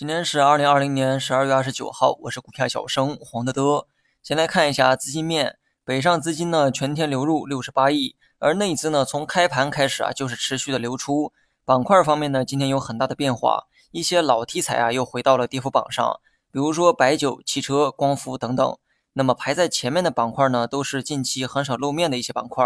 今天是二零二零年十二月二十九号，我是股票小生黄德德。先来看一下资金面，北上资金呢全天流入六十八亿，而内资呢从开盘开始啊就是持续的流出。板块方面呢，今天有很大的变化，一些老题材啊又回到了跌幅榜上，比如说白酒、汽车、光伏等等。那么排在前面的板块呢，都是近期很少露面的一些板块，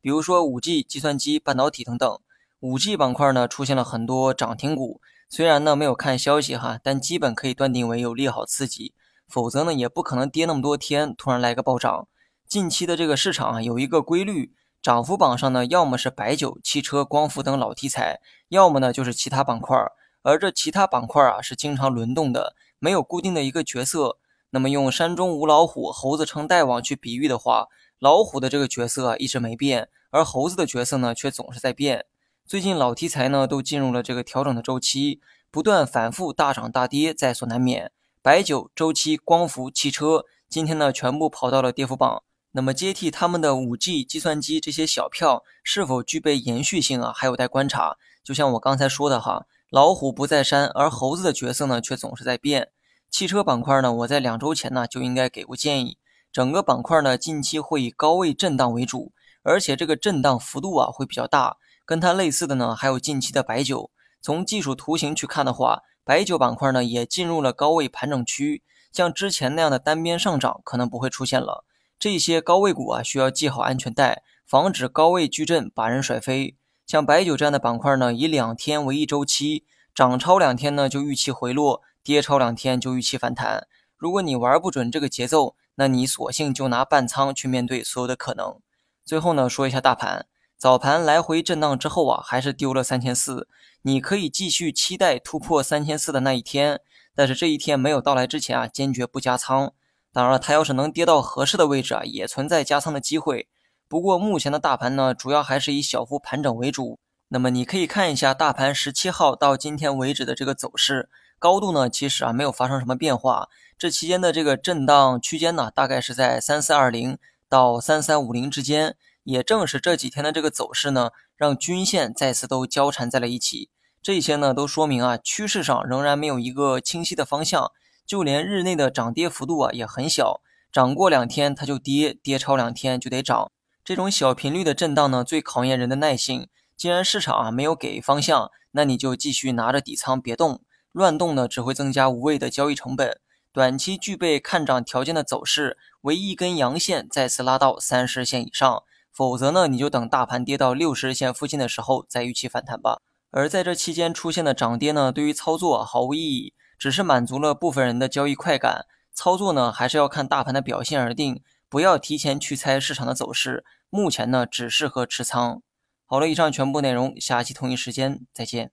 比如说五 G、计算机、半导体等等。五 G 板块呢出现了很多涨停股。虽然呢没有看消息哈，但基本可以断定为有利好刺激，否则呢也不可能跌那么多天，突然来个暴涨。近期的这个市场啊有一个规律，涨幅榜上呢要么是白酒、汽车、光伏等老题材，要么呢就是其他板块。而这其他板块啊是经常轮动的，没有固定的一个角色。那么用山中无老虎，猴子称大王去比喻的话，老虎的这个角色一直没变，而猴子的角色呢却总是在变。最近老题材呢都进入了这个调整的周期，不断反复大涨大跌在所难免。白酒、周期、光伏、汽车今天呢全部跑到了跌幅榜。那么接替他们的五 G、计算机这些小票是否具备延续性啊，还有待观察。就像我刚才说的哈，老虎不在山，而猴子的角色呢却总是在变。汽车板块呢，我在两周前呢就应该给过建议，整个板块呢近期会以高位震荡为主，而且这个震荡幅度啊会比较大。跟它类似的呢，还有近期的白酒。从技术图形去看的话，白酒板块呢也进入了高位盘整区，像之前那样的单边上涨可能不会出现了。这些高位股啊，需要系好安全带，防止高位巨震把人甩飞。像白酒这样的板块呢，以两天为一周期，涨超两天呢就预期回落，跌超两天就预期反弹。如果你玩不准这个节奏，那你索性就拿半仓去面对所有的可能。最后呢，说一下大盘。早盘来回震荡之后啊，还是丢了三千四。你可以继续期待突破三千四的那一天，但是这一天没有到来之前啊，坚决不加仓。当然了，它要是能跌到合适的位置啊，也存在加仓的机会。不过目前的大盘呢，主要还是以小幅盘整为主。那么你可以看一下大盘十七号到今天为止的这个走势，高度呢其实啊没有发生什么变化。这期间的这个震荡区间呢，大概是在三四二零到三三五零之间。也正是这几天的这个走势呢，让均线再次都交缠在了一起。这些呢，都说明啊，趋势上仍然没有一个清晰的方向。就连日内的涨跌幅度啊，也很小，涨过两天它就跌，跌超两天就得涨。这种小频率的震荡呢，最考验人的耐性。既然市场啊没有给方向，那你就继续拿着底仓别动，乱动呢只会增加无谓的交易成本。短期具备看涨条件的走势，为一根阳线再次拉到三十线以上。否则呢，你就等大盘跌到六十日线附近的时候再预期反弹吧。而在这期间出现的涨跌呢，对于操作毫无意义，只是满足了部分人的交易快感。操作呢，还是要看大盘的表现而定，不要提前去猜市场的走势。目前呢，只适合持仓。好了，以上全部内容，下期同一时间再见。